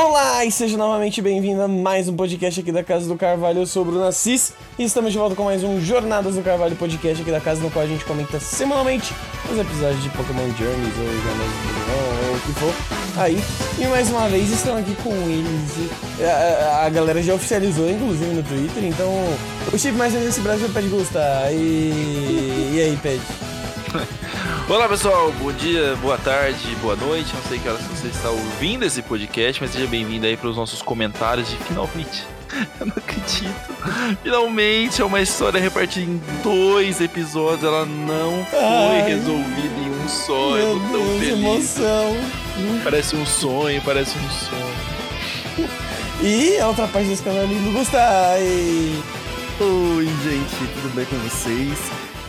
Olá e seja novamente bem-vindo a mais um podcast aqui da Casa do Carvalho. Eu sou o Bruno Assis e estamos de volta com mais um Jornadas do Carvalho podcast aqui da casa, no qual a gente comenta semanalmente os episódios de Pokémon Journeys ou Jornadas do Pokémon ou o que for. Aí, e mais uma vez estão aqui com eles. A, a, galera já oficializou, inclusive no Twitter, então o chip mais desse Brasil é o Ped Gusta. E, e aí, Ped? Olá pessoal, bom dia, boa tarde, boa noite. Não sei que horas você está ouvindo esse podcast, mas seja bem-vindo aí para os nossos comentários de finalmente. Eu não acredito. Finalmente é uma história repartida em dois episódios. Ela não foi Ai, resolvida em um só. Meu Eu tô tão Deus, feliz. emoção. Parece um sonho, parece um sonho. E a outra parte desse canal é lindo, Gusta. E... Oi, gente, tudo bem com vocês?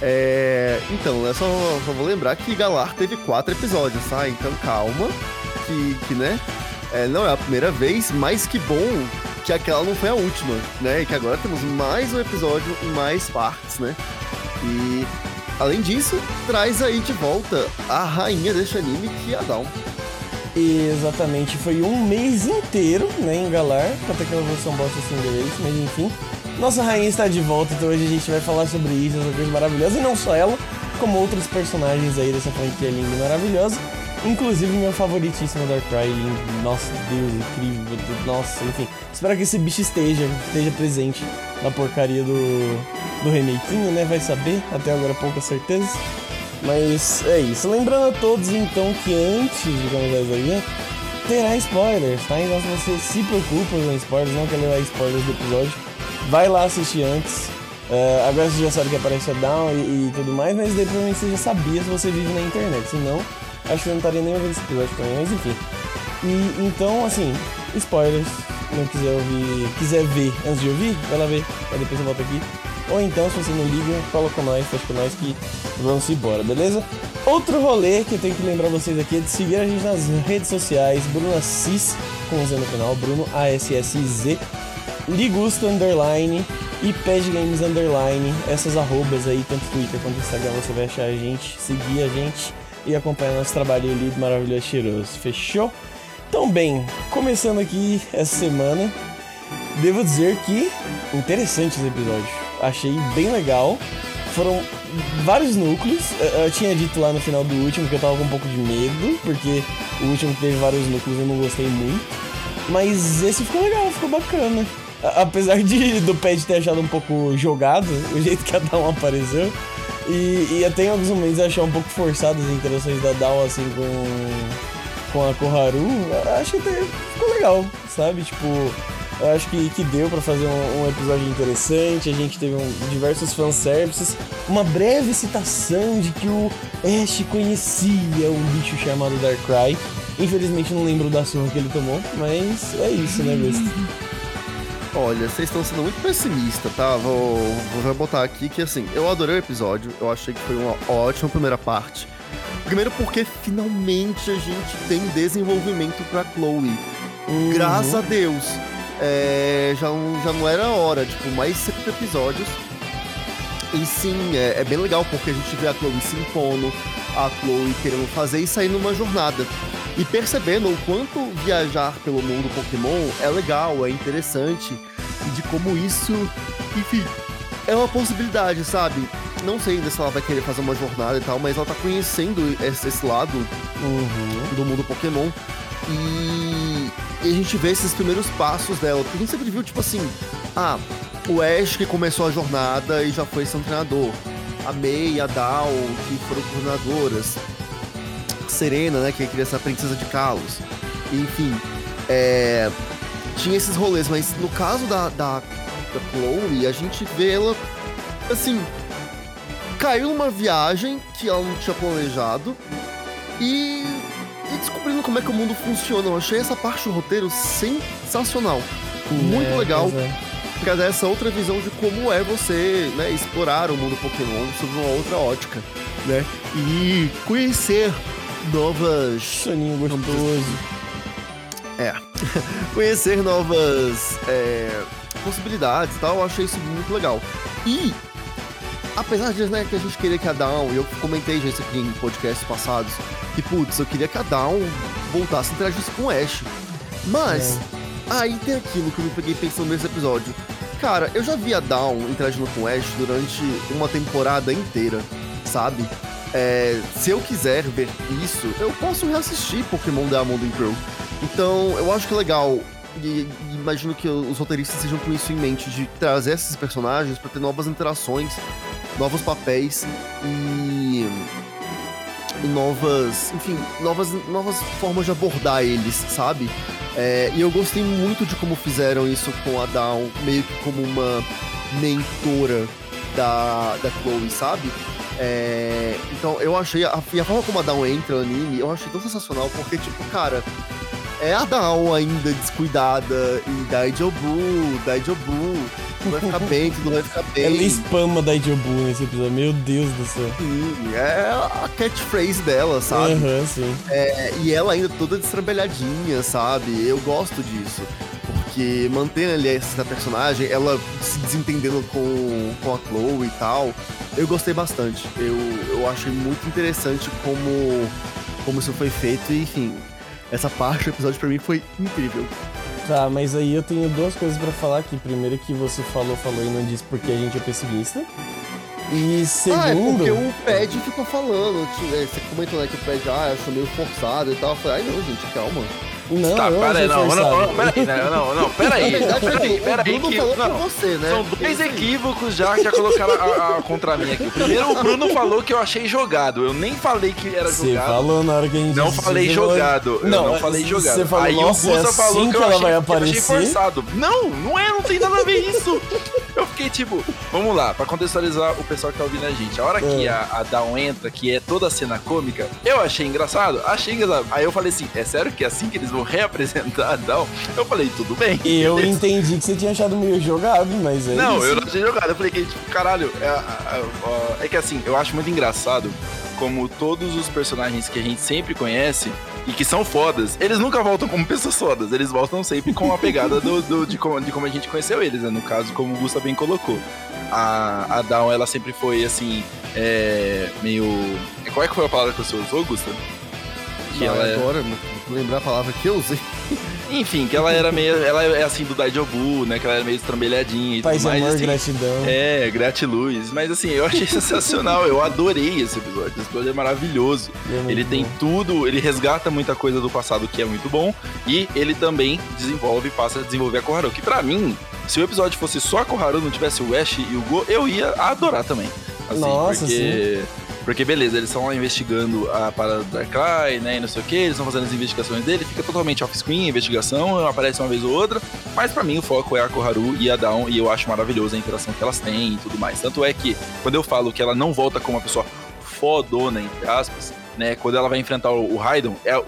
É, então, eu só, só vou lembrar que Galar teve quatro episódios, tá? Então calma, que, que né? é, não é a primeira vez, mas que bom que aquela não foi a última, né? E que agora temos mais um episódio em mais partes, né? E além disso, traz aí de volta a rainha deste anime, que é a Dawn. Exatamente, foi um mês inteiro, né, em Galar, pra ter aquela versão bosta assim inglês, mas enfim. Nossa rainha está de volta, então hoje a gente vai falar sobre isso, essa coisa maravilhosa, e não só ela, como outros personagens aí dessa franquia linda e maravilhosa. Inclusive meu favoritíssimo Darkrai, nossa Deus, incrível, nossa, enfim. Espero que esse bicho esteja, esteja presente na porcaria do, do remakinho, né, vai saber, até agora poucas certezas. Mas é isso. Lembrando a todos então que antes de começar isso aí, terá spoilers, tá? Então se você se preocupa com spoilers, não quer levar spoilers do episódio, vai lá assistir antes. É, agora você já sabe que aparece a Down e, e tudo mais, mas daí provavelmente você já sabia se você vive na internet. Se não, acho que você não estaria nem ouvindo esse episódio também, mas enfim. E então, assim, spoilers. Não quiser ouvir, quiser ver antes de ouvir, vai lá ver, aí depois você volta aqui. Ou então, se você não liga, fala com nós, fecha com nós que vamos embora, beleza? Outro rolê que eu tenho que lembrar vocês aqui é de seguir a gente nas redes sociais, Bruno Assis, com Z no final, Bruno A-S-S-I-Z, Ligusto Underline e Games Underline, essas arrobas aí, tanto Twitter quanto Instagram, você vai achar a gente, seguir a gente e acompanhar nosso trabalho lindo, maravilhoso, cheiroso, fechou? Então bem, começando aqui essa semana, devo dizer que interessante esse episódio. Achei bem legal. Foram vários núcleos. Eu, tinha dito lá no final do último que eu tava com um pouco de medo, porque o último teve vários núcleos eu não gostei muito. Mas esse ficou legal, ficou bacana. Apesar de do Pet ter achado um pouco jogado, o jeito que a Dawn apareceu. E, e até em alguns momentos achei um pouco forçado as interações da Dawn assim com, com a Koharu. Acho que até ficou legal, sabe? Tipo, eu acho que, que deu pra fazer um, um episódio interessante. A gente teve um, diversos fanservices. Uma breve citação de que o Ash conhecia um bicho chamado Darkrai. Infelizmente não lembro da surra que ele tomou, mas é isso, né, Gusto? Olha, vocês estão sendo muito pessimistas, tá? Vou, vou botar aqui que, assim, eu adorei o episódio, eu achei que foi uma ótima primeira parte. Primeiro porque finalmente a gente tem desenvolvimento pra Chloe. Uhum. Graças a Deus. É, já, não- já não era hora, tipo, mais 70 episódios. E sim, é, é bem legal porque a gente vê a Chloe se impondo, a Chloe querendo fazer e sair numa jornada. E percebendo o quanto viajar pelo mundo Pokémon é legal, é interessante, e de como isso, enfim, é uma possibilidade, sabe? Não sei ainda se ela vai querer fazer uma jornada e tal, mas ela tá conhecendo esse, esse lado Uhum. do mundo Pokémon. E, e a gente vê esses primeiros passos dela. Porque a gente sempre viu, tipo assim, ah, o Ash que começou a jornada e já foi seu treinador. A May e a Dal, que foram coordenadoras. Serena, né, que queria ser a princesa de Kalos. Enfim, é, tinha esses rolês, mas no caso da, da, da Chloe, a gente vê ela, assim, caiu numa viagem que ela não tinha planejado e, e descobrindo como é que o mundo funciona. Eu achei essa parte do roteiro sensacional. Muito É, legal, é. porque dá essa outra visão de como é você né, explorar o mundo Pokémon sob uma outra ótica, né? E conhecer novas Soninho gostoso. é. Conhecer novas é, possibilidades e tal, eu achei isso muito legal. E, apesar de né, que a gente queria que a Down, e eu comentei já isso aqui em podcasts passados, que putz, eu queria que a Down voltasse a interagir com o Ash. Mas, aí tem aquilo que eu me peguei pensando nesse episódio. Cara, eu já vi a Dawn interagindo com o Ash durante uma temporada inteira, sabe? É, se eu quiser ver isso, eu posso reassistir Pokémon Diamond and Pearl. Então, eu acho que é legal e, e imagino que os roteiristas sejam com isso em mente, de trazer esses personagens para ter novas interações, novos papéis e, e, novas, enfim, novas, novas formas de abordar eles, sabe? É, e eu gostei muito de como fizeram isso com a Dawn, meio que como uma mentora da, da Chloe, sabe? É, então eu achei, a, e a forma como a Dawn entra no anime, eu achei tão sensacional, porque, tipo, cara, é a Dawn ainda descuidada e Daijobu, Daijobu, tudo vai ficar bem, tudo vai ficar bem. Ela spama Daijobu nesse episódio, meu Deus do céu. Sim, é a catchphrase dela, sabe? Aham, sim. É, e ela ainda toda destrambelhadinha, sabe? Eu gosto disso. Porque mantendo ali essa personagem, ela se desentendendo com, com a Chloe e tal, eu gostei bastante. Eu, eu achei muito interessante como, como isso foi feito e, enfim, essa parte do episódio pra mim foi incrível. Tá, mas aí eu tenho duas coisas pra falar aqui. Primeiro que você falou, falou e não disse porque a gente é pessimista. E segundo... Ah, é porque o Pad ficou falando, tipo, é, você comentou né, que o Pad, ah, achou meio forçado e tal. Eu falei, ai não, gente, calma. Não, Tá, pera não, não, não, pera aí, não, não, não, pera aí, que, falou não, você, né? São dois equívocos já que já colocaram a, a- contra mim aqui. Primeiro, o Bruno falou que eu achei jogado. Eu nem falei que era Você jogado. falou na hora que a gente Não falei você falou- jogado. Eu não, falei você jogado. falou, Aí o Gusta é falou assim que que eu ela achei, vai que eu achei aparecer. forçado. Não, não é, não tem nada a ver isso. Eu fiquei tipo, vamos lá, pra contextualizar o pessoal que tá ouvindo a gente. A hora que É. a, a Dawn entra, que é toda a cena cômica, eu achei engraçado, achei engraçado. Aí eu falei assim, é sério que é assim que eles vão reapresentar a Dawn? Eu falei, tudo bem. Eu entendi que você tinha achado meio jogado, mas é Não, isso. eu não achei jogado. Eu falei que, tipo, caralho, é, a- a- é que assim, eu acho muito engraçado como todos os personagens que a gente sempre conhece e que são fodas, eles nunca voltam como pessoas fodas, eles voltam sempre com a pegada do, do- de, como, de como a gente conheceu eles, né? No caso, como o Gusta bem colocou. A, a Dawn, ela sempre foi assim, é, meio. Qual é que foi a palavra que você usou, Gusta? Que Não, ela é- agora, lembrar a palavra que eu usei. Enfim, que ela era meio. Ela é assim do Daijobu, né? Que ela era meio estrambelhadinha e Paz tudo mais. amor, assim, gratidão. É, gratiluz. Mas assim, eu achei sensacional. Eu adorei esse episódio. Esse episódio é maravilhoso. É Ele tem bom. tudo, ele resgata muita coisa do passado que é muito bom. E ele também desenvolve, passa a desenvolver a Koharu. Que pra mim, se o episódio fosse só a Koharu, não tivesse o Ash e o Go, eu ia adorar também. Assim, Nossa, porque... Porque beleza, eles estão lá investigando a parada do Darkrai, né, e não sei o que, eles estão fazendo as investigações dele, fica totalmente off-screen, investigação, aparece uma vez ou outra, mas pra mim o foco é a Koharu e a Dawn, e eu acho maravilhosa a interação que elas têm e tudo mais. Tanto é que, quando eu falo que ela não volta como uma pessoa fodona, entre aspas, né, quando ela vai enfrentar o, o Raidon, é, o,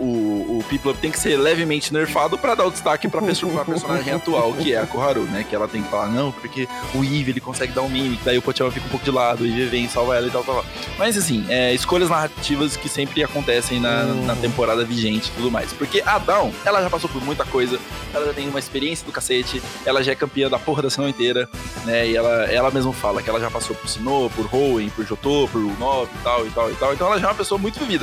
o Piplup tem que ser levemente nerfado pra dar o destaque pra, perso- pra personagem atual, que é a Koharu, né, que ela tem que falar, não, porque o Eve, ele consegue dar um mimic, daí o Pokémon fica um pouco de lado, o Eve vem, salva ela e tal, tal, tal. Mas assim, é, escolhas narrativas que sempre acontecem na, na temporada vigente e tudo mais. Porque a Dawn, ela já passou por muita coisa, ela já tem uma experiência do cacete, ela já é campeã da porra da Sinnoh inteira, né? E ela, ela mesma fala que ela já passou por Sinnoh, por Hoenn, por Jotô, por Unov e tal, e tal, e tal. Então ela já é uma pessoa muito vivida.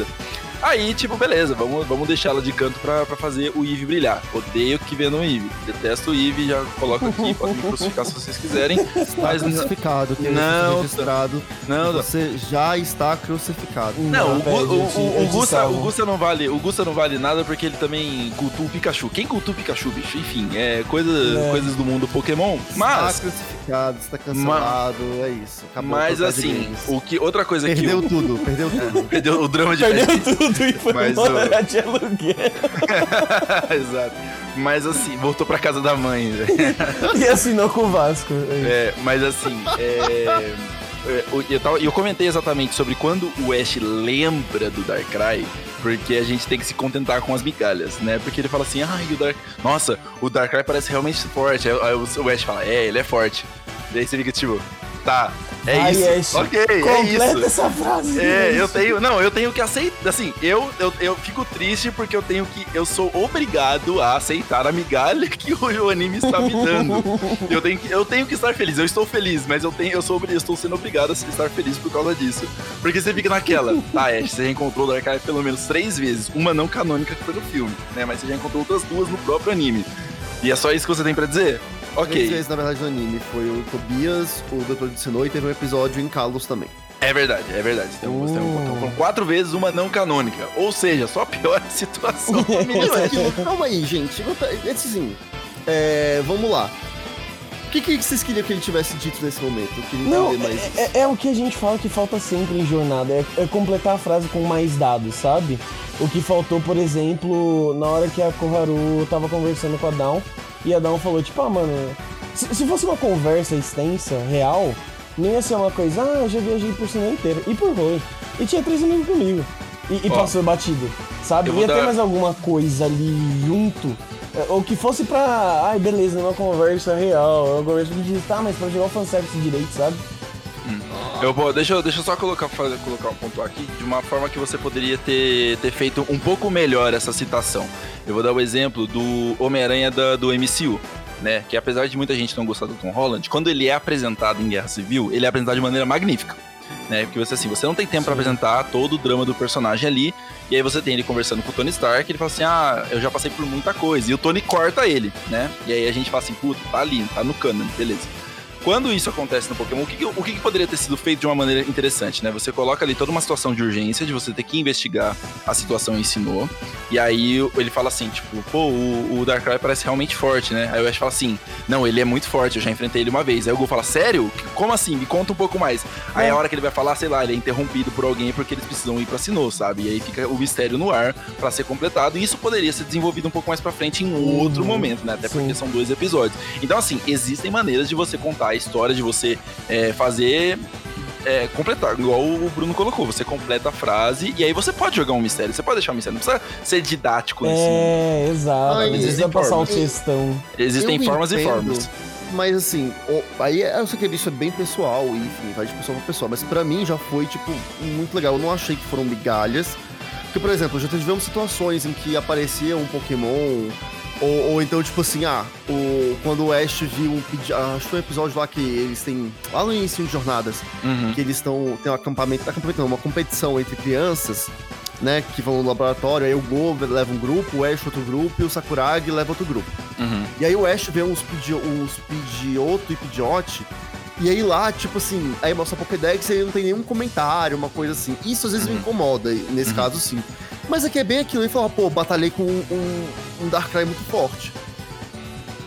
Aí, tipo, beleza, vamos, vamos deixar ela de canto pra, pra fazer o Eve brilhar. Odeio que vendam o Eve. Detesto o Eve, já coloco aqui, podem me crucificar se vocês quiserem. Mas não- crucificado, que não, registrado. Não, não. Você já está crucificado. Não, o, Gu- o, o, o te Gusta, o Gusta não vale, o Gusta não vale nada porque ele também cultua o Pikachu. Quem cultua o Pikachu, bicho? Enfim, é coisa, É. coisas do mundo Pokémon. Mas, Está crucificado, está cancelado, é isso. Acabou mas o assim, o que outra coisa Perdeu que tudo, perdeu tudo. o, perdeu o drama de Perdeu tudo e foi Mas, morar de aluguel. Exato. Mas assim, voltou pra casa da mãe, velho. E assinou com o Vasco. É, mas assim, é, é, o- eu, tava- eu comentei exatamente sobre quando o Ash lembra do Darkrai, porque a gente tem que se contentar com as migalhas, né? Porque ele fala assim, ai, o Dark... Nossa, o Darkrai parece realmente forte. Aí, o Ash fala, é, ele é forte. Daí você fica tipo, tá, É Vai, isso. Ash. Ok, é Completa isso. essa frase. É, Ash. eu tenho. Não, eu tenho que aceitar. Assim, eu, eu, eu fico triste porque eu tenho que. Eu sou obrigado a aceitar a migalha que o, o anime está me dando. Eu tenho, que, eu tenho que estar feliz. Eu estou feliz, mas eu, tenho, eu, sou, eu estou sendo obrigado a estar feliz por causa disso. Porque você fica naquela. Tá, Ash, você já encontrou o Darkrai pelo menos três vezes. Uma não canônica que foi no filme, né? Mas você já encontrou outras duas no próprio anime. E é só isso que você tem pra dizer? Três Ok. vezes, na verdade, no anime. Foi o Tobias, o Doutor de Sinnoh e teve um episódio em Kalos também. É verdade, é verdade. Um Uh. botão. Foram quatro vezes uma não canônica. Ou seja, só piora a situação. É calma aí, gente. Esse assim, é, vamos lá. O que, que vocês queriam que ele tivesse dito nesse momento? Eu queria Não, entender mais é, é- é o que a gente fala que falta sempre em jornada, é, é completar a frase com mais dados, sabe? O que faltou, por exemplo, na hora que a Koharu tava conversando com a Dawn, e a Dawn falou, tipo, ah, mano, se, se fosse uma conversa extensa, real, não ia ser uma coisa, ah, eu já viajei por cima inteira, e por foi. E tinha três amigos comigo. E, e Ó, passou batido, sabe? Ia ter dar- mais alguma coisa ali junto. É, Ou que fosse pra. Ai, beleza, uma conversa real. Uma conversa de tá, mas pra jogar o fanservice direito, sabe? Eu vou, deixa, eu- deixa eu só colocar, fazer, colocar um ponto aqui de uma forma que você poderia ter, ter feito um pouco melhor essa citação. Eu vou dar o exemplo do Homem-Aranha do MCU. Né, que apesar de muita gente não gostar do Tom Holland, quando ele é apresentado em Guerra Civil, ele é apresentado de maneira magnífica. Né, porque você assim, você não tem tempo pra Sim. apresentar todo o drama do personagem ali, e aí você tem ele conversando com o Tony Stark, ele fala assim: "Ah, eu já passei por muita coisa". E o Tony corta ele, né? E aí a gente fala assim: "Puta, tá ali, tá no canon, beleza". Quando isso acontece no Pokémon, o que, o que, poderia ter sido feito de uma maneira interessante, né? Você coloca ali toda uma situação de urgência, de você ter que investigar a situação em Sinnoh, e aí ele fala assim, tipo, pô, o, o Darkrai parece realmente forte, né? Aí o Ash fala assim, não, ele é muito forte, eu já enfrentei ele uma vez. Aí o Gol fala, sério? Como assim? Me conta um pouco mais. Aí É. a hora que ele vai falar, sei lá, ele é interrompido por alguém porque eles precisam ir pra Sinnoh, sabe? E aí fica o mistério no ar pra ser completado, e isso poderia ser desenvolvido um pouco mais pra frente em outro Uhum. momento, né? Até Sim. porque são dois episódios. Então, assim, existem maneiras de você contar história, de você é, fazer. é, completar, igual o Bruno colocou, você completa a frase e aí você pode jogar um mistério, você pode deixar um mistério, não precisa ser didático nesse. É, exato. Ai, precisa existem passar um formas. textão. Existem Eu formas e entendo, formas. Mas assim, o- aí eu sei que isso é bem pessoal, e, enfim, vai de pessoa pra pessoa. Mas pra mim já foi, tipo, muito legal. Eu não achei que foram migalhas. Porque, por exemplo, já tivemos situações em que aparecia um Pokémon. Ou, ou então, tipo assim, ah, o, quando o Ash viu um ah, Acho que um episódio lá que eles têm. Lá no início de jornadas, Uhum. que eles estão. Tem um acampamento. Acampamento não, uma competição entre crianças, né? Que vão no laboratório, aí o Go leva um grupo, o Ash outro grupo e o Sakuragi leva outro grupo. Uhum. E aí o Ash vê uns, pidi uns e Pidgeot. E aí lá, tipo assim, aí mostra a Pokédex e aí não tem nenhum comentário, uma coisa assim. Isso às vezes me Uhum. incomoda, nesse Uhum. caso sim. Mas aqui é bem aquilo, ele fala, pô, batalhei com um, um, Darkrai muito forte.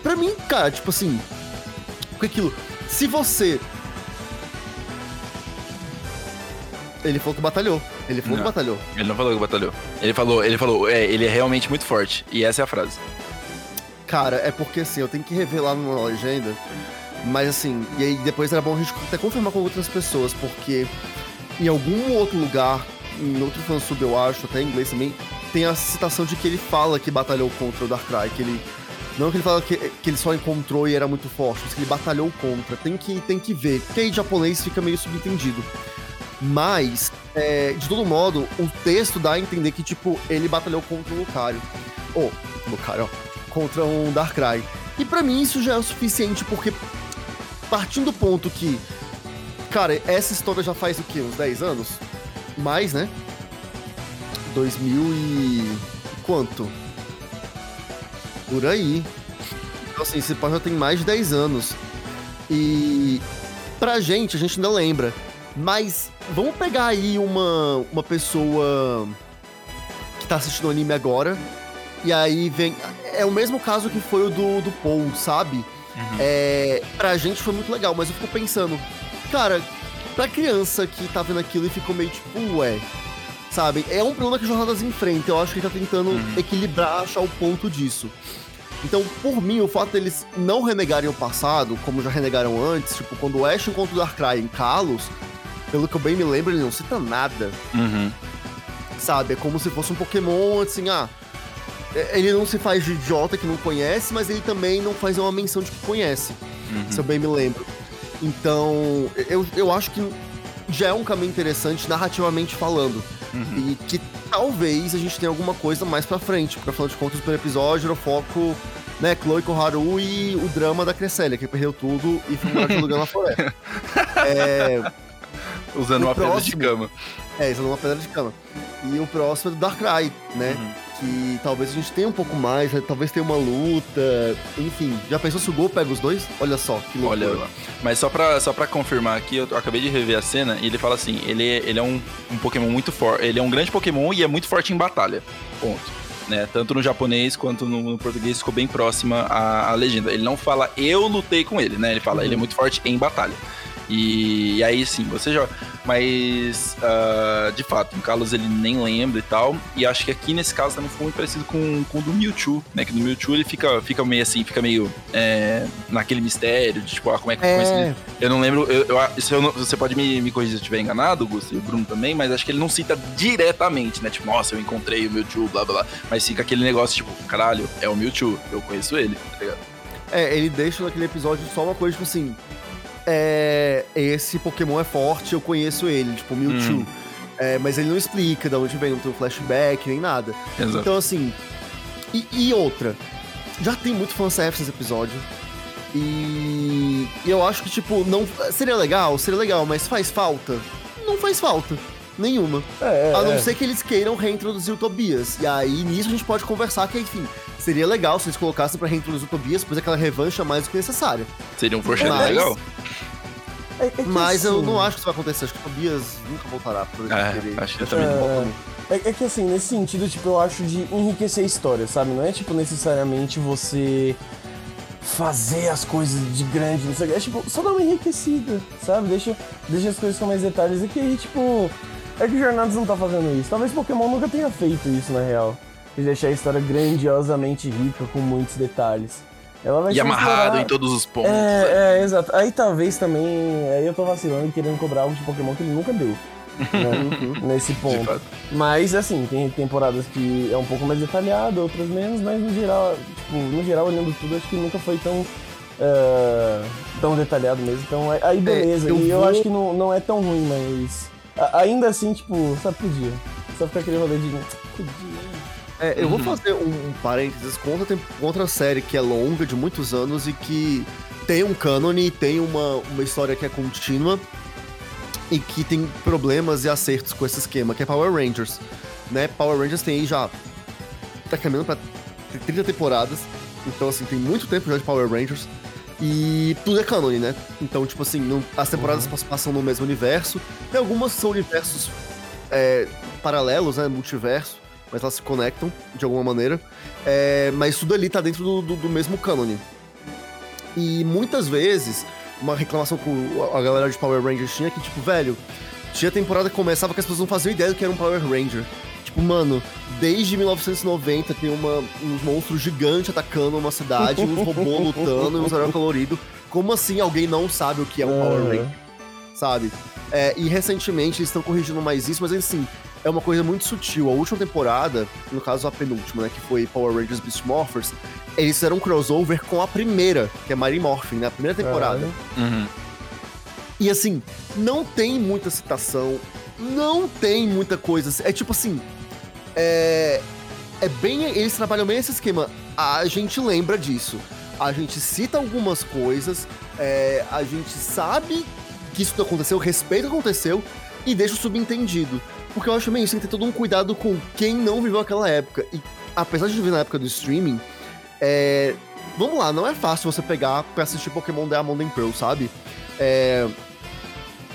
Pra mim, cara, tipo assim, com aquilo, se você... Ele falou que batalhou. Ele falou Não. que batalhou. Ele não falou que batalhou. Ele falou, ele falou, é, ele é realmente muito forte. E essa é a frase. Cara, é porque assim, eu tenho que revelar numa legenda. Mas assim, e aí depois era bom a gente até confirmar com outras pessoas, porque em algum outro lugar, em outro fansub eu acho, até em inglês também, tem a citação de que ele fala que batalhou contra o Darkrai, que ele. Não que ele fala que, que ele só encontrou e era muito forte, mas que ele batalhou contra. Tem que, tem que ver, porque aí em japonês fica meio subentendido. Mas, é, de todo modo, o texto dá a entender que, tipo, ele batalhou contra o Lucario. Ou, Lucario, ó, contra um Darkrai. E pra mim isso já é o suficiente, porque partindo do ponto que, cara, essa história já faz o quê? Uns 10 anos? Mais, né? 2000 e... quanto? Por aí. Então, assim, esse pá já tem mais de 10 anos. E pra gente, a gente ainda lembra. Mas vamos pegar aí uma, uma pessoa que tá assistindo o anime agora. E aí vem. É o mesmo caso que foi o do, do Paul, sabe? É, pra gente foi muito legal, mas eu fico pensando, cara, pra criança que tá vendo aquilo e ficou meio tipo, ué, sabe? É um problema que Jornadas enfrenta. Eu acho que ele tá tentando Uhum. equilibrar, achar o ponto disso. Então, por mim, o fato deles não renegarem o passado, como já renegaram antes, tipo, quando o Ash encontra o Darkrai em Kalos, pelo que eu bem me lembro, ele não cita nada, Uhum. sabe? É como se fosse um Pokémon, assim, ah. é- Ele não se faz de idiota que não conhece, mas ele também não faz uma menção de que conhece, Uhum. se eu bem me lembro. Então, eu, eu acho que já é um caminho interessante narrativamente falando. Uhum. E que talvez a gente tenha alguma coisa mais pra frente, porque afinal de contas, o primeiro episódio era o foco, né, Chloe Koharu e o drama da Cresselia, que perdeu tudo e foi morar de lugar na floresta. É, Usando O uma pedra de próximo- cama. é, usando uma pedra de cama. E o próximo é do Darkrai, né? Uhum. Que talvez a gente tenha um pouco mais, né? talvez tenha uma luta, enfim. Já pensou se o Gol pega os dois? Olha só, que loucura. Olha lá. Mas só pra, só pra confirmar aqui, eu acabei de rever a cena e ele fala assim: ele, é- ele é um, um Pokémon muito forte. Ele é um grande Pokémon e é muito forte em batalha. Ponto. Né? Tanto no japonês quanto no, no português ficou bem próxima a, a legenda. Ele não fala eu lutei com ele, né? Ele fala ele é muito forte em batalha. E, e aí sim, você joga. Mas, ah, de fato, o Carlos ele nem lembra e tal. E acho que aqui nesse caso também ficou muito parecido com, com o do Mewtwo, né? Que no Mewtwo ele fica, fica meio assim, fica meio é, naquele mistério de tipo, ah, como é que foi É, eu não lembro, eu, eu- eu não- você pode me, me corrigir se eu estiver enganado, Gusto, e o Bruno também, mas acho que ele não cita diretamente, né? Tipo, nossa, eu encontrei o Mewtwo, blá blá blá. Mas fica aquele negócio, tipo, caralho, é o Mewtwo, eu conheço ele, tá ligado? é, ele deixa naquele episódio só uma coisa, tipo assim. É, esse Pokémon é forte, eu conheço ele, tipo, Mewtwo. Hum. É, mas ele não explica de onde vem, não tem um flashback, nem nada. Exato. Então, assim. E, e outra. Já tem muito fanservice nesse episódio. E, e eu acho que, tipo, não. Seria legal? Seria legal, mas faz falta? Não faz falta. Nenhuma. É, A não é. ser que eles queiram reintroduzir o Tobias. E aí, nisso, a gente pode conversar que, enfim, seria legal se eles colocassem pra reintroduzir o Tobias, pois aquela revanche é mais do que necessária. Seria um foreshadowing Mas- legal. É- é Mas eu assim- não acho que isso vai acontecer. Acho que o Tobias nunca voltará pra É, querer. acho que eu Acho também ele não. volta, não. É, é que assim, nesse sentido, tipo, eu acho de enriquecer a história, sabe? Não é tipo necessariamente você fazer as coisas de grande, não sei o que. É tipo, só dar uma enriquecida, sabe? Deixa, deixa as coisas com mais detalhes. E que aí, tipo. É que Jornadas não tá fazendo isso. Talvez Pokémon nunca tenha feito isso, na real. De deixar a história grandiosamente rica com muitos detalhes. Ela vai E ser amarrado explorada- em todos os pontos. né? é, é, exato. Aí talvez também. Aí eu tô vacilando e querendo cobrar algo de Pokémon que ele nunca deu. né? Nesse de ponto. Mas assim, tem temporadas que é um pouco mais detalhado, outras menos, mas no geral, tipo, no geral, olhando tudo, acho que nunca foi tão. eh, tão detalhado mesmo. Então aí- aí beleza. eu e eu vou- acho que não, não é tão ruim, mas. Ainda assim, tipo, só podia. Só ficar aquele rolê de. Podia. É, eu vou Uhum. fazer um, um parênteses contra, tem- contra a série que é longa, de muitos anos, e que tem um cânone, tem uma, uma história que é contínua, e que tem problemas e acertos com esse esquema, que é Power Rangers. Né? Power Rangers tem aí já. tá caminhando pra 30 temporadas, então assim, tem muito tempo já de Power Rangers. E tudo é cânone, né? Então, tipo assim, não- as temporadas Uhum. pas- passam no mesmo universo. Tem algumas são universos é, paralelos, né? Multiverso mas elas se conectam de alguma maneira. É, mas tudo ali tá dentro do, do- do mesmo cânone. E muitas vezes, uma reclamação que o- a galera de Power Rangers tinha é que, tipo, velho, tinha temporada que começava que as pessoas não faziam ideia do que era um Power Ranger. Tipo, mano, desde 1990 tem uma, uns monstros gigantes atacando uma cidade, uns robôs lutando e uns heróis coloridos. Como assim alguém não sabe o que é um Power. Ranger? sabe? É, e recentemente eles estão corrigindo mais isso, mas assim, é uma coisa muito sutil. A última temporada, no caso a penúltima, né, que foi Power Rangers Beast Morphers, eles fizeram um crossover com a primeira, que é Mighty Morphin, né, a primeira temporada. Uhum. E assim, não tem muita citação, não tem muita coisa. É tipo assim. É. É bem. Eles trabalham bem esse esquema. A gente lembra disso. A gente cita algumas coisas. é, a gente sabe que isso aconteceu, respeita o que aconteceu e deixa o subentendido. Porque eu acho meio isso, tem que ter todo um cuidado com quem não viveu aquela época. E apesar de viver na época do streaming, é. Vamos lá, não é fácil você pegar pra assistir Pokémon Diamond and Pearl, sabe? É,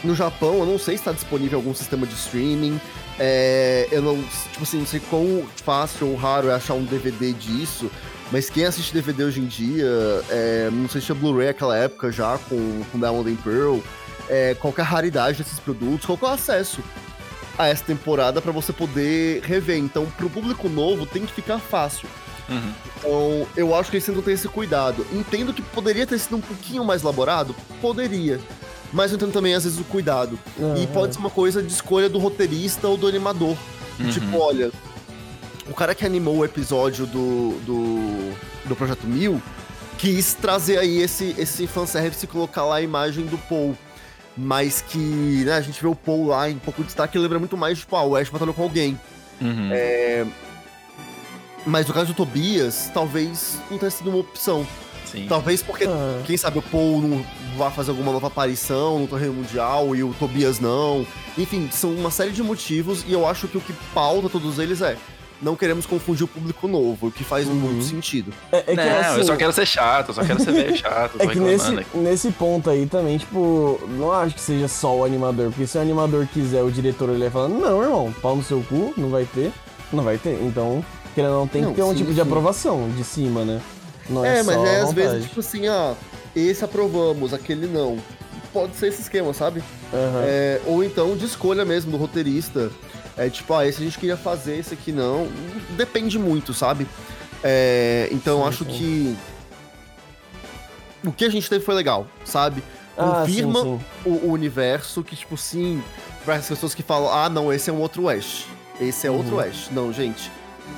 no Japão, eu não sei se está disponível algum sistema de streaming. É, eu não, tipo assim, não sei quão fácil ou raro é achar um DVD disso. Mas quem assiste DVD hoje em dia, é, não sei se tinha Blu-ray naquela época já com, com Diamond and Pearl. É, qualquer raridade desses produtos, qualquer acesso a essa temporada para você poder rever. Então, pro público novo, tem que ficar fácil. Uhum. Então, eu acho que eles tentam ter esse cuidado. Entendo que poderia ter sido um pouquinho mais elaborado? Poderia. Mas eu entendo também, às vezes, o cuidado. E Aham. pode ser uma coisa de escolha do roteirista ou do animador. Uhum. Tipo, olha, o cara que animou o episódio do, do, do Projeto Mil, quis trazer aí esse, esse fanservice e colocar lá a imagem do Paul. Mas que, né, a gente vê o Paul lá em pouco destaque, lembra muito mais, tipo, ah, o Ash batalhou com alguém. Uhum. É... Mas no caso do Tobias, talvez não tenha sido uma opção. Sim. Talvez porque, Ah. quem sabe, o Paul não vai fazer alguma nova aparição no torneio mundial e o Tobias não. Enfim, são uma série de motivos e eu acho que o que pauta todos eles é não queremos confundir o público novo, o que faz Uhum. muito sentido. É, é que não, assim, eu só quero ser chato, eu só quero ser velho chato, É que nesse, aqui. nesse ponto aí também, tipo, não acho que seja só o animador, porque se o animador quiser, o diretor ele vai falar, não, irmão, pau no seu cu, não vai ter, não vai ter. Então, querendo ou não, tem Não, que ter um sim, tipo de sim. aprovação de cima, né? Não é, É, mas é às vezes tipo assim, ah, esse aprovamos, aquele não. Pode ser esse esquema, sabe? Aham. É, ou então de escolha mesmo do roteirista. É tipo, ah, esse a gente queria fazer, esse aqui não. Depende muito, sabe? É, então Sim, acho sim. que. O que a gente teve foi legal, sabe? Ah, sim, Confirma sim. O, o universo que, tipo, sim, para as pessoas que falam, ah, não, esse é um outro Ash. Esse é outro Uhum. Ash. Não, gente.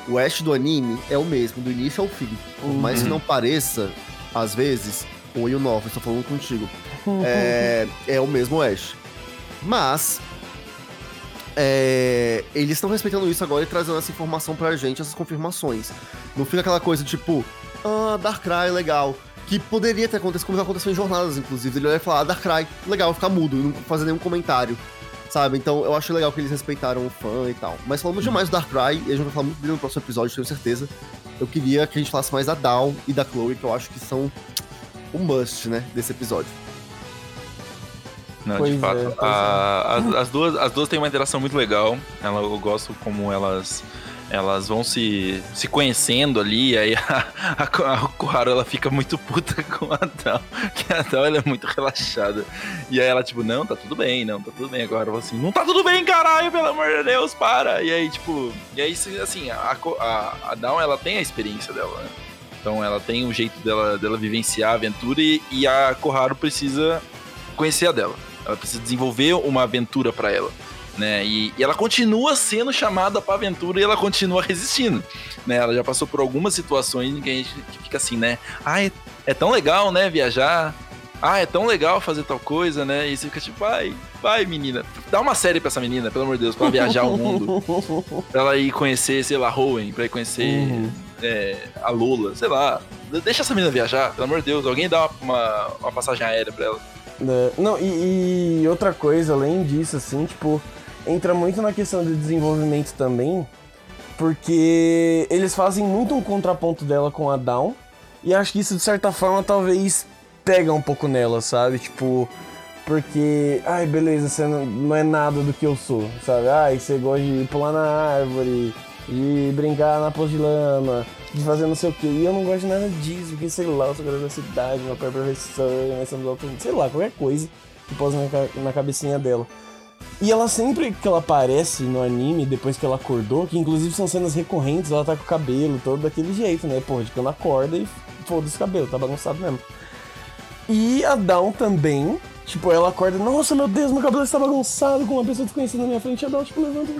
O Ash do anime é o mesmo, do início ao fim. Por mais que Uhum. não pareça, às vezes, oi o Nova, estou falando contigo é, é o mesmo Ash. Mas é, eles estão respeitando isso agora e trazendo essa informação pra gente, essas confirmações. Não fica aquela coisa tipo, ah, Darkrai, legal. Que poderia ter acontecido, como já aconteceu em jornadas, inclusive. Ele vai falar, ah, Darkrai, legal, ficar mudo e não fazer nenhum comentário. Sabe? Então eu acho legal que eles respeitaram o fã e tal. Mas falando demais do Darkrai, e a gente vai falar muito dele no próximo episódio, tenho certeza. Eu queria que a gente falasse mais da Down e da Chloe, que eu acho que são o must, né, desse episódio. Não, Pois de fato. é, a- as, as duas, as duas têm uma interação muito legal. Ela, eu gosto como elas elas vão se, se conhecendo ali. Aí a, a, a ela fica muito puta com a Dal. Que a Dal ela é muito relaxada. E aí ela, tipo, não, tá tudo bem, não, tá tudo bem. Agora falo assim, não tá tudo bem, caralho, pelo amor de Deus, para. E aí, tipo, e aí, assim, a, a, a Down, ela tem a experiência dela, né? Então ela tem um jeito dela, dela vivenciar a aventura e, e a Koharu precisa conhecer a dela. Ela precisa desenvolver uma aventura pra ela. Né? E, e ela continua sendo chamada pra aventura e ela continua resistindo. Né? Ela já passou por algumas situações em que a gente fica assim, né? Ah, é, é tão legal, né? Viajar. Ah, é tão legal fazer tal coisa, né? E você fica tipo, vai, vai, menina. Dá uma série pra essa menina, pelo amor de Deus, pra viajar o mundo. pra ela ir conhecer, sei lá, Hoenn, pra ir conhecer Uhum. é, a Lula, sei lá. Deixa essa menina viajar, pelo amor de Deus. Alguém dá uma, uma, uma passagem aérea pra ela. É, não, e, e outra coisa, além disso, assim, tipo, entra muito na questão de desenvolvimento também, porque eles fazem muito um contraponto dela com a Down, e acho que isso, de certa forma, talvez pega um pouco nela, sabe? Tipo, porque, ai, beleza, você não, é nada do que eu sou, sabe? Ai, você gosta de pular na árvore, de brincar na poça de lama, de fazer não sei o que. E eu não gosto de nada disso, porque sei lá, eu sou garoto da cidade, meu pai é professor, nós somos sei lá, qualquer coisa que posa na, na cabecinha dela. E ela sempre que ela aparece no anime, depois que ela acordou, que inclusive são cenas recorrentes, ela tá com o cabelo todo daquele jeito, né? Pô, de quando acorda e foda-se o cabelo, tá bagunçado mesmo. E a Dawn também, tipo, ela acorda, nossa, meu Deus, meu cabelo está bagunçado com uma pessoa desconhecida na minha frente. A Dawn, tipo, levanta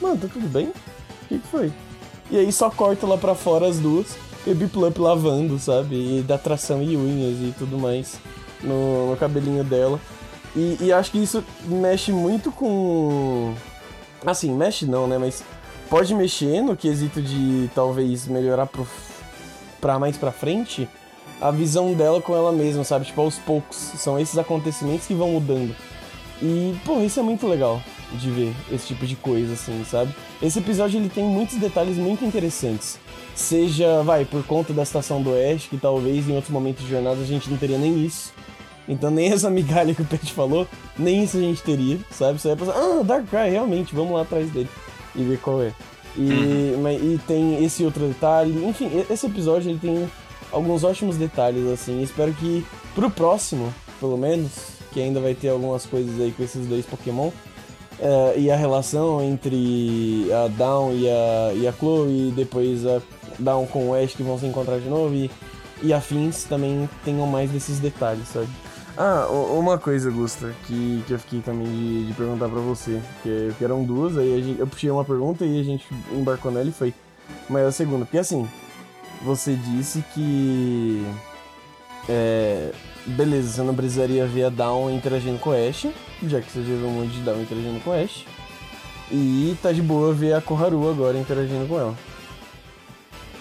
mano, tá tudo bem? O que, que foi? E aí só corta lá pra fora as duas, e Biplup lavando, sabe? E dá tração e unhas e tudo mais no, no cabelinho dela. E, e acho que isso mexe muito com. Assim, mexe não, né? Mas pode mexer no quesito de talvez melhorar pro, pra mais pra frente a visão dela com ela mesma, sabe? Tipo, aos poucos. São esses acontecimentos que vão mudando. E, pô, isso é muito legal de ver, esse tipo de coisa, assim, sabe? Esse episódio ele tem muitos detalhes muito interessantes. Seja, vai, por conta da estação do Oeste, que talvez em outros momentos de jornada a gente não teria nem isso. Então nem essa migalha que o Pet falou, nem isso a gente teria, sabe? Você vai pensar, ah, Darkrai, realmente, vamos lá atrás dele e ver qual é. E, mas- e tem esse outro detalhe, enfim, esse episódio ele tem alguns ótimos detalhes, assim. Espero que pro próximo, pelo menos, que ainda vai ter algumas coisas aí com esses dois Pokémon, é, e a relação entre a Dawn e a, e a Chloe, e depois a Dawn com o Ash que vão se encontrar de novo, e, e afins também tenham mais desses detalhes, sabe? Ah, uma coisa, Gusta, que, que eu fiquei também de, de perguntar pra você, que, que eram duas, aí gente- eu puxei uma pergunta e a gente embarcou nela e foi. Mas a segunda, porque assim, você disse que É, beleza, você não precisaria ver a Dawn interagindo com o Ash, já que você já viu um monte de Dawn interagindo com o Ash. E tá de boa ver a Koharu agora interagindo com ela.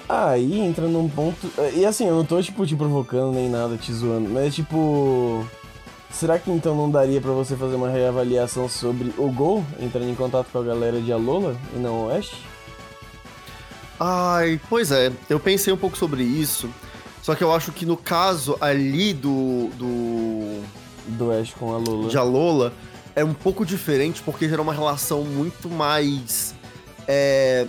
Aí entra num ponto. E assim, eu não tô tipo te provocando nem nada, te zoando, mas tipo. Será que então não daria pra você fazer uma reavaliação sobre o Gol entrando em contato com a galera de Alola e não o Ash? Ai, pois é, eu pensei um pouco sobre isso. Só que eu acho que no caso ali do. do. Do Ash com a Lola. de Alola é um pouco diferente porque gera uma relação muito mais. É.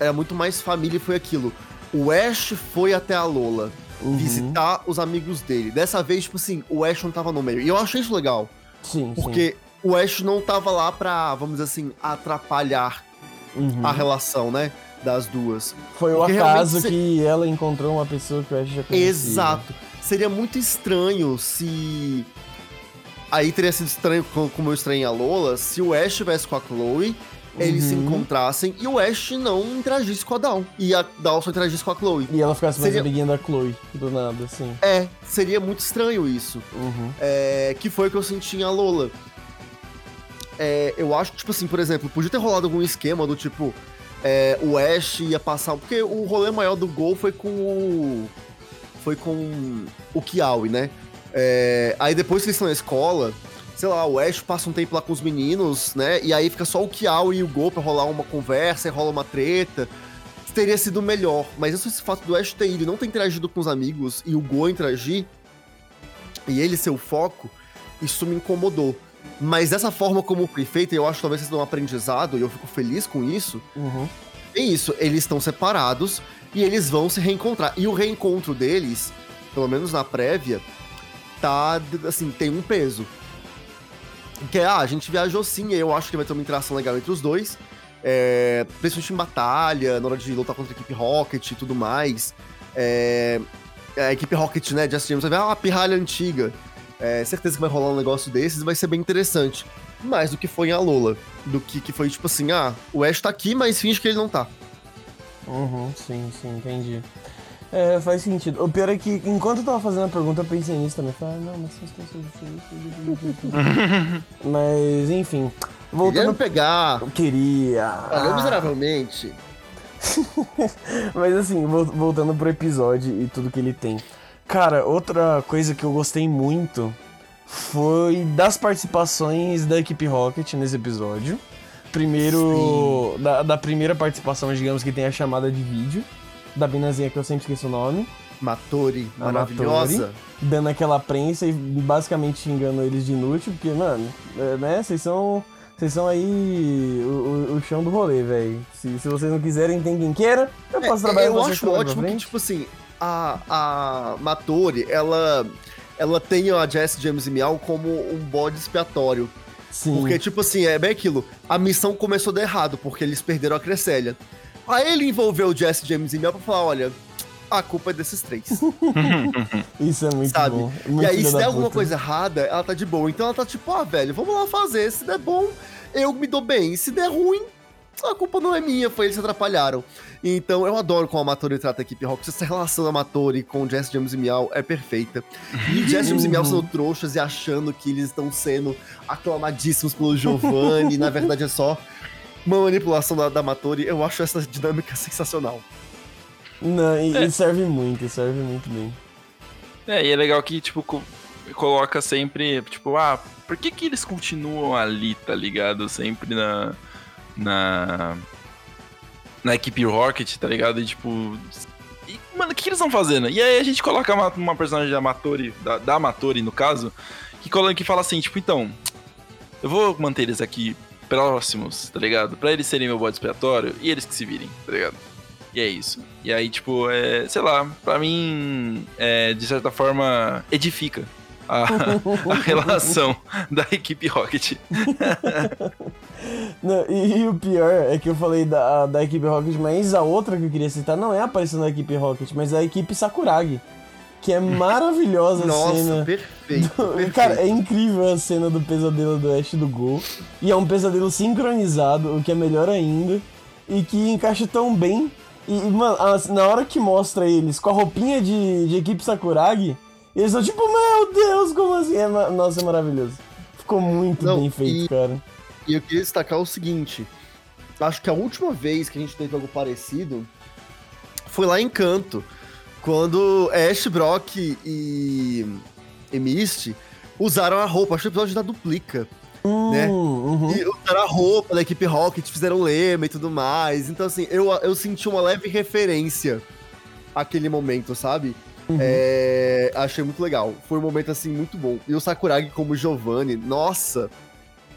Era muito mais família e foi aquilo. O Ash foi até a Lola Uhum. visitar os amigos dele. Dessa vez, tipo assim, o Ash não tava no meio. E eu achei isso legal. Sim, Porque o Ash não tava lá pra, vamos dizer assim, atrapalhar sim. Uhum. a relação, né? Das duas. Foi o acaso realmente que ela encontrou uma pessoa que o Ash já conhecia. Exato. Seria muito estranho se. Aí teria sido estranho, co- como eu estranhei a Lola, se o Ash estivesse com a Chloe, eles se Uhum. encontrassem e o Ash não interagisse com a Dawn. E a Dawn só interagisse com a Chloe. E ela ficasse mais Seria- amiguinha da Chloe, do nada, assim. É, seria muito estranho isso. Uhum. É, que foi o que eu senti em a Lola. É, eu acho que, tipo assim, por exemplo, podia ter rolado algum esquema do tipo. é, o Ash ia passar. Porque o rolê maior do gol foi com o. Foi com o Kiawe, né? É, aí depois que eles estão na escola, sei lá, o Ash passa um tempo lá com os meninos, né? E aí fica só o Kiawe e o Gol pra rolar uma conversa e rola uma treta. Teria sido melhor. Mas isso, esse fato do Ash ter ido e não ter interagido com os amigos e o Gol interagir, e ele ser o foco, isso me incomodou. Mas dessa forma como foi feita, eu acho que talvez seja um aprendizado, e eu fico feliz com isso. Uhum. É isso, eles estão separados e eles vão se reencontrar. E o reencontro deles, pelo menos na prévia, tá, assim, tem um peso. Que é, ah, a gente viajou sim, eu acho que vai ter uma interação legal entre os dois. É, principalmente em batalha, na hora de lutar contra a equipe Rocket e tudo mais. É, a equipe Rocket, né, Just James vai ver ah, uma pirralha antiga. É, certeza que vai rolar um negócio desses vai ser bem interessante. Mais do que foi em Alola. Do que, que foi tipo assim, ah, o Ash tá aqui, mas finge que ele não tá. Uhum, sim, sim, entendi. É, faz sentido. O pior é que, enquanto eu tava fazendo a pergunta, eu pensei nisso também. Falei, ah, não, mas vocês estão Mas, enfim. Queria Voltando. pegar. Eu queria. Falhou miseravelmente. Mas assim, vol- voltando pro episódio e tudo que ele tem. Cara, outra coisa que eu gostei muito foi das participações da equipe Rocket nesse episódio. Primeiro, da, da primeira participação, digamos que tem a chamada de vídeo. Da Binazinha que eu sempre esqueço o nome. Matori, A maravilhosa. Dando aquela prensa e basicamente xingando eles de inútil, porque, mano, é, né, vocês são. Vocês são aí o, o- o chão do rolê, velho. Se, se vocês não quiserem, tem quem queira, eu posso trabalhar É, eu com vocês acho pra ótimo que, tipo assim, a, a Matori, ela, ela tem a Jess James e Miau como um bode expiatório. Sim. Porque, tipo assim, é bem aquilo. A missão começou de errado, porque eles perderam a Cresselia. Aí ele envolveu o Jesse James e Miau pra falar, olha, a culpa é desses três. Isso é muito sabe? bom. e Muito aí, filho se der alguma puta. coisa errada, ela tá de boa. Então ela tá tipo, ah, velho, vamos lá fazer. Se der bom, eu me dou bem. Se der ruim, a culpa não é minha, foi eles que atrapalharam. Então eu adoro como a Matori trata a equipe Rocket. Essa relação da Matori com Jess James e Miau é perfeita. E Jess James e Miau sendo trouxas e achando que eles estão sendo aclamadíssimos pelo Giovanni. na verdade é só uma manipulação da, da Matori. Eu acho essa dinâmica sensacional. Não, e, É. serve muito, serve muito bem. É, e é legal que, tipo, co- coloca sempre, tipo, ah, por que que eles continuam ali, tá ligado? Sempre na. Na. Na equipe Rocket, tá ligado? E tipo. e, mano, o que, que eles estão fazendo? E aí a gente coloca uma, uma personagem da Matori, da, da Matori, no caso, que, coloca, que fala assim, tipo, então. Eu vou manter eles aqui próximos, tá ligado? Pra eles serem meu bode expiatório e eles que se virem, tá ligado? E é isso. E aí, tipo, é, sei lá, pra mim, é, de certa forma, edifica a, a relação da equipe Rocket. Não, e, e o pior é que eu falei da, da equipe Rocket, mas a outra que eu queria citar não é aparecendo na equipe Rocket, mas a equipe Sakuragi. Que é maravilhosa a Nossa, cena. perfeito, perfeito. Cara, é incrível a cena do pesadelo do Ash do Gol. E é um pesadelo sincronizado, o que é melhor ainda. E que encaixa tão bem. E, mano, na hora que mostra eles com a roupinha de, de equipe Sakuragi, eles são tipo, meu Deus, como assim? É, nossa, é maravilhoso. Ficou muito Não, bem feito, e, cara. E eu queria destacar o seguinte: acho que a última vez que a gente teve algo parecido foi lá em Canto, quando Ash, Brock e, e Misty usaram a roupa. Acho que o episódio da duplica. Hum, né? Uhum. E usaram a roupa da equipe Rocket, fizeram lema e tudo mais. Então, assim, eu, eu senti uma leve referência àquele momento, sabe? Uhum. É, achei muito legal. Foi um momento, assim, muito bom. E o Sakuragi como Giovanni, nossa!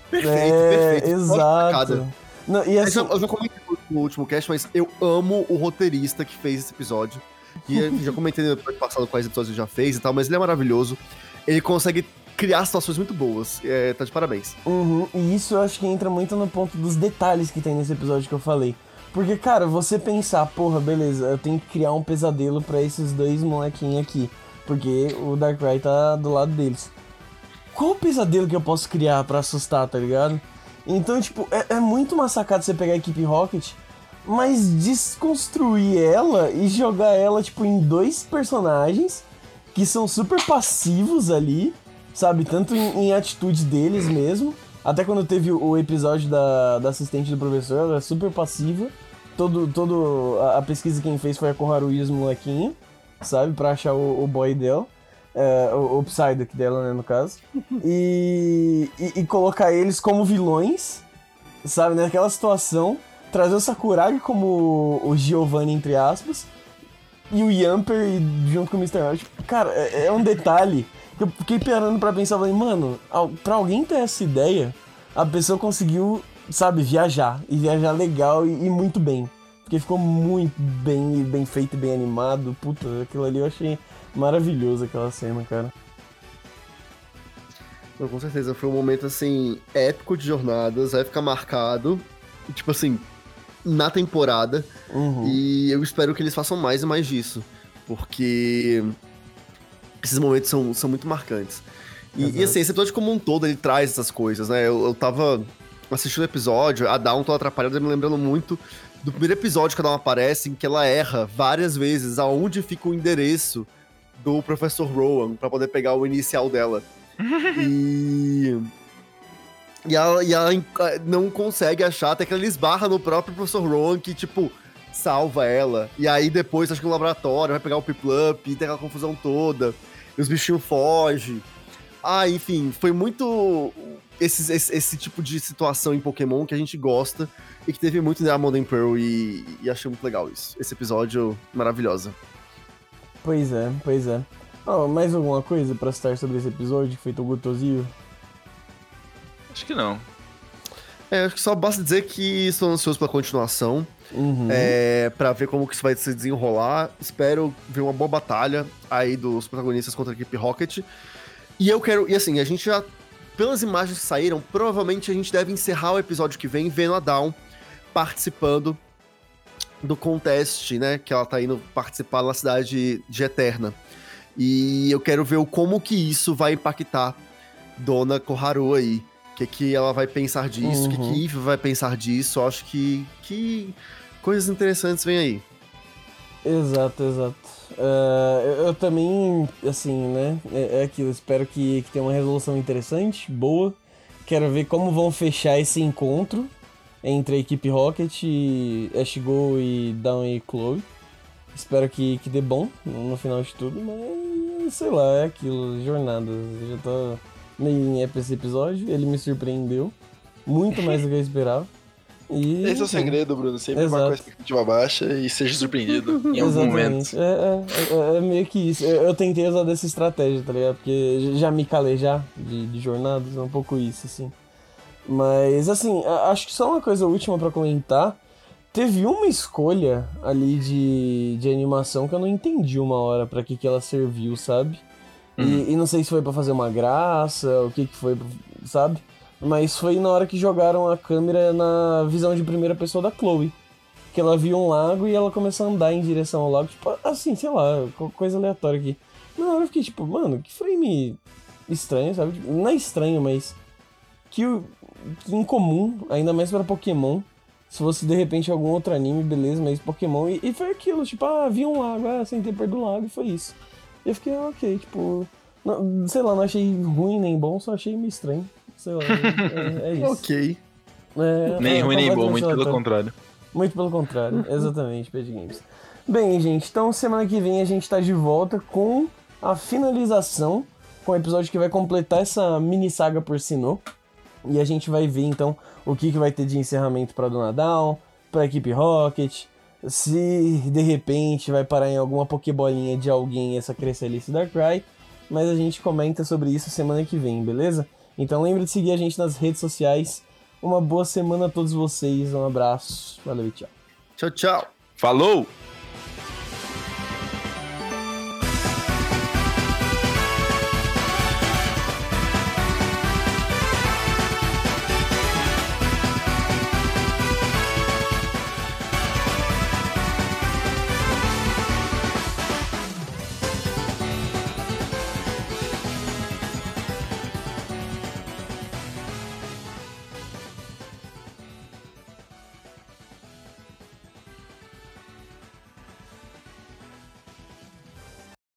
Perfeito, é, perfeito. Exato. Não, e assim... Eu já comentei no último cast, mas eu amo o roteirista que fez esse episódio. E já comentei no episódio passado quais episódios ele já fez e tal, mas ele é maravilhoso. Ele consegue criar situações muito boas. É, tá de parabéns. Uhum, e isso eu acho que entra muito no ponto dos detalhes que tem nesse episódio que eu falei. Porque, cara, você pensar, porra, beleza, eu tenho que criar um pesadelo para esses dois molequinhos aqui. Porque o Darkrai tá do lado deles. Qual pesadelo que eu posso criar para assustar, tá ligado? Então, tipo, é, é muito uma sacada você pegar a equipe Rocket, mas desconstruir ela e jogar ela, tipo, em dois personagens que são super passivos ali, sabe? Tanto em, em atitudes deles mesmo. Até quando teve o episódio da, da assistente do professor, ela é super passiva. Todo, todo a, a pesquisa quem fez foi a Koharu e os molequinhos, sabe? Pra achar o, o boy dela. É, o, o Psyduck dela, né, no caso. E, e, e, colocar eles como vilões, sabe? Naquela situação. Trazer o Sakuragi como o Giovanni, entre aspas. E o Yamper junto com o Mr. Hart. Cara, é, é um detalhe que eu fiquei parando pra pensar. Falei, mano, pra alguém ter essa ideia, a pessoa conseguiu, sabe, viajar. E viajar legal e, e muito bem. Porque ficou muito bem, bem feito e bem animado. Puta, aquilo ali eu achei maravilhoso aquela cena, cara. Com certeza, foi um momento, assim, épico de jornadas, vai ficar marcado, tipo assim, na temporada, uhum. e eu espero que eles façam mais e mais disso, porque esses momentos são, são muito marcantes. E, e, assim, esse episódio como um todo, ele traz essas coisas, né, eu, eu tava assistindo o episódio, a Dawn toda atrapalhada, me lembrando muito do primeiro episódio que a Dawn aparece, em que ela erra várias vezes aonde fica o endereço do professor Rowan para poder pegar o inicial dela. e. E ela, e ela não consegue achar, até que ela esbarra no próprio professor Rowan, que, tipo, salva ela. E aí depois, acho que no laboratório, vai pegar o Piplup, e tem aquela confusão toda. E os bichinhos fogem. Ah, enfim, foi muito esse, esse, esse, tipo de situação em Pokémon que a gente gosta e que teve muito Diamond and Pearl e, e achei muito legal isso. Esse episódio maravilhoso. Pois é, pois é. Oh, mais alguma coisa pra citar sobre esse episódio feito gostosinho? Acho que não. É, acho que só basta dizer que estou ansioso pela continuação. Uhum. É, pra ver como que isso vai se desenrolar. Espero ver uma boa batalha aí dos protagonistas contra a equipe Rocket. E eu quero. E assim, a gente já. Pelas imagens que saíram, provavelmente a gente deve encerrar o episódio que vem vendo a Down participando do contest, né? Que ela tá indo participar na cidade de Eterna. E eu quero ver como que isso vai impactar Dona Koharu aí. O que, que ela vai pensar disso, o que, que uhum. Eve vai pensar disso. Eu acho que, que coisas interessantes vêm aí. Exato, exato. Uh, eu, eu, também, assim, né? É, é aquilo, espero que, que tenha uma resolução interessante, boa. Quero ver como vão fechar esse encontro entre a equipe Rocket, Ash Go e Down e Chloe. Espero que, que dê bom no final de tudo, mas sei lá, é aquilo, jornada. Eu já tô em pra esse episódio, ele me surpreendeu. Muito mais do que eu esperava. E, Esse é o segredo, Bruno. Sempre Exato. vá com a expectativa baixa e seja surpreendido em algum momento. É, é, é, é, meio que isso. Eu, eu, tentei usar dessa estratégia, tá ligado? Porque já me calei já de, de jornadas, é um pouco isso, assim. Mas, assim, acho que só uma coisa última para comentar. Teve uma escolha ali de, de animação que eu não entendi uma hora para que, que ela serviu, sabe? Uhum. E, e, não sei se foi para fazer uma graça, o que que foi, sabe? Mas foi na hora que jogaram a câmera na visão de primeira pessoa da Chloe. Que ela viu um lago e ela começou a andar em direção ao lago, tipo, assim, sei lá, coisa aleatória aqui. Na hora eu fiquei tipo, mano, que frame estranho, sabe? Não é estranho, mas que, que incomum, ainda mais para Pokémon, Se fosse de repente algum outro anime, beleza, mas Pokémon. E, e foi aquilo, tipo, ah, vi um lago, ah, sentei perto do lago e foi isso. E eu fiquei, ok, tipo. Não, sei lá, não achei ruim nem bom, só achei meio estranho. Sei lá, é, é isso. Ok. É, Nem é, ruim nem bom, muito pelo contrário. Muito pelo contrário, exatamente, Pad Games. Bem, gente, então semana que vem a gente tá de volta com a finalização, com o episódio que vai completar essa mini saga por Sinnoh. E a gente vai ver então o que, que vai ter de encerramento pra Dona Down, pra equipe Rocket, se de repente vai parar em alguma pokebolinha de alguém essa Crescelice Darkrai. Mas a gente comenta sobre isso semana que vem, beleza? Então lembre de seguir a gente nas redes sociais. Uma boa semana a todos vocês, um abraço, valeu e tchau. Tchau, tchau. Falou!